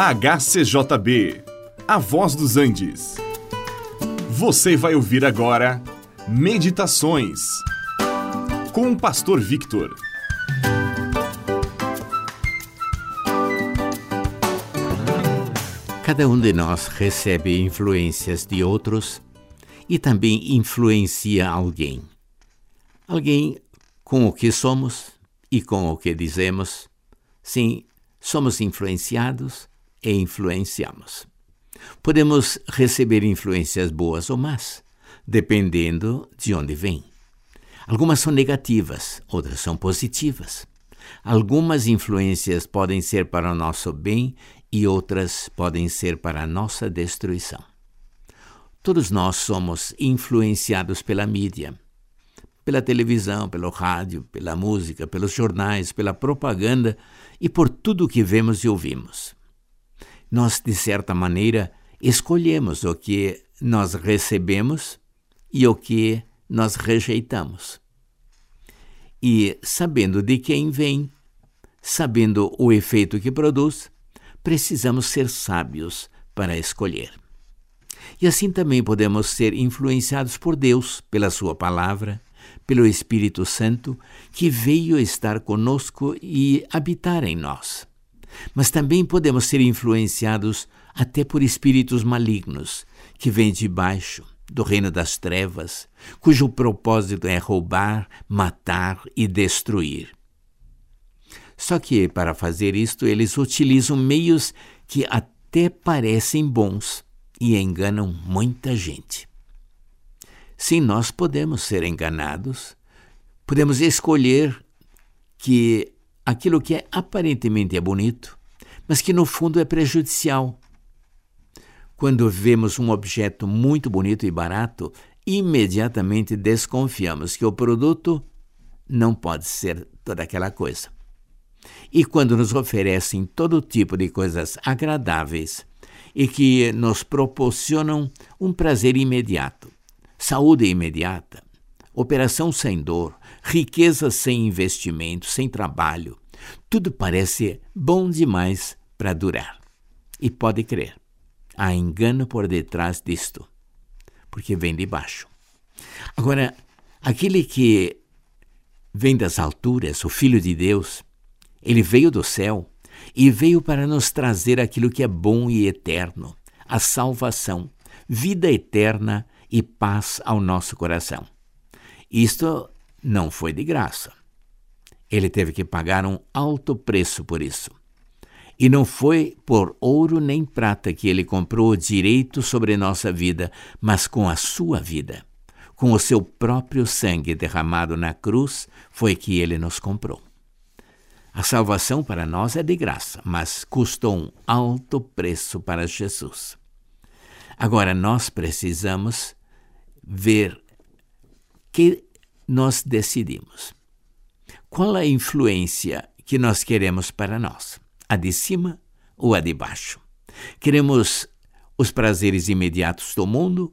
HCJB, A Voz dos Andes. Você vai ouvir agora Meditações com o Pastor Victor. Cada um de nós recebe influências de outros e também influencia alguém. Alguém com o que somos e com o que dizemos. Sim, somos influenciados e influenciamos. Podemos receber influências boas ou más, dependendo de onde vêm. Algumas são negativas, outras são positivas. Algumas influências podem ser para o nosso bem e outras podem ser para a nossa destruição. Todos nós somos influenciados pela mídia, pela televisão, pelo rádio, pela música, pelos jornais, pela propaganda e por tudo o que vemos e ouvimos nós, de certa maneira, escolhemos o que nós recebemos e o que nós rejeitamos. E, sabendo de quem vem, sabendo o efeito que produz, precisamos ser sábios para escolher. E assim também podemos ser influenciados por Deus, pela Sua palavra, pelo Espírito Santo, que veio estar conosco e habitar em nós mas também podemos ser influenciados até por espíritos malignos que vêm de baixo, do reino das trevas, cujo propósito é roubar, matar e destruir. Só que, para fazer isto, eles utilizam meios que até parecem bons e enganam muita gente. Sim, nós podemos ser enganados, podemos escolher que aquilo que é aparentemente é bonito, mas que no fundo é prejudicial. Quando vemos um objeto muito bonito e barato, imediatamente desconfiamos que o produto não pode ser toda aquela coisa. E quando nos oferecem todo tipo de coisas agradáveis e que nos proporcionam um prazer imediato, saúde imediata, operação sem dor, riqueza sem investimento, sem trabalho. Tudo parece bom demais para durar. E pode crer, há engano por detrás disto, porque vem de baixo. Agora, aquele que vem das alturas, o Filho de Deus, ele veio do céu e veio para nos trazer aquilo que é bom e eterno, a salvação, vida eterna e paz ao nosso coração. Isto não foi de graça. Ele teve que pagar um alto preço por isso. E não foi por ouro nem prata que ele comprou o direito sobre nossa vida, mas com a sua vida. Com o seu próprio sangue derramado na cruz, foi que ele nos comprou. A salvação para nós é de graça, mas custou um alto preço para Jesus. Agora nós precisamos ver que nós decidimos. Qual a influência que nós queremos para nós? A de cima ou a de baixo? Queremos os prazeres imediatos do mundo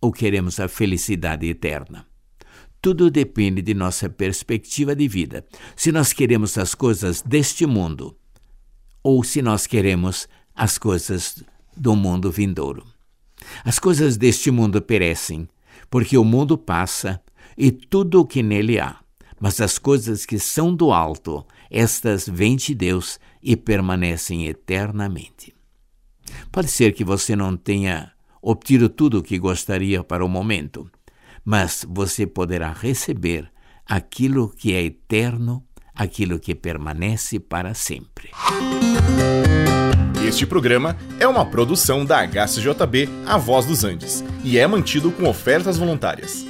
ou queremos a felicidade eterna? Tudo depende de nossa perspectiva de vida. Se nós queremos as coisas deste mundo ou se nós queremos as coisas do mundo vindouro. As coisas deste mundo perecem, porque o mundo passa e tudo o que nele há. Mas as coisas que são do alto, estas vêm de Deus e permanecem eternamente. Pode ser que você não tenha obtido tudo o que gostaria para o momento, mas você poderá receber aquilo que é eterno, aquilo que permanece para sempre. Este programa é uma produção da HCJB A Voz dos Andes e é mantido com ofertas voluntárias.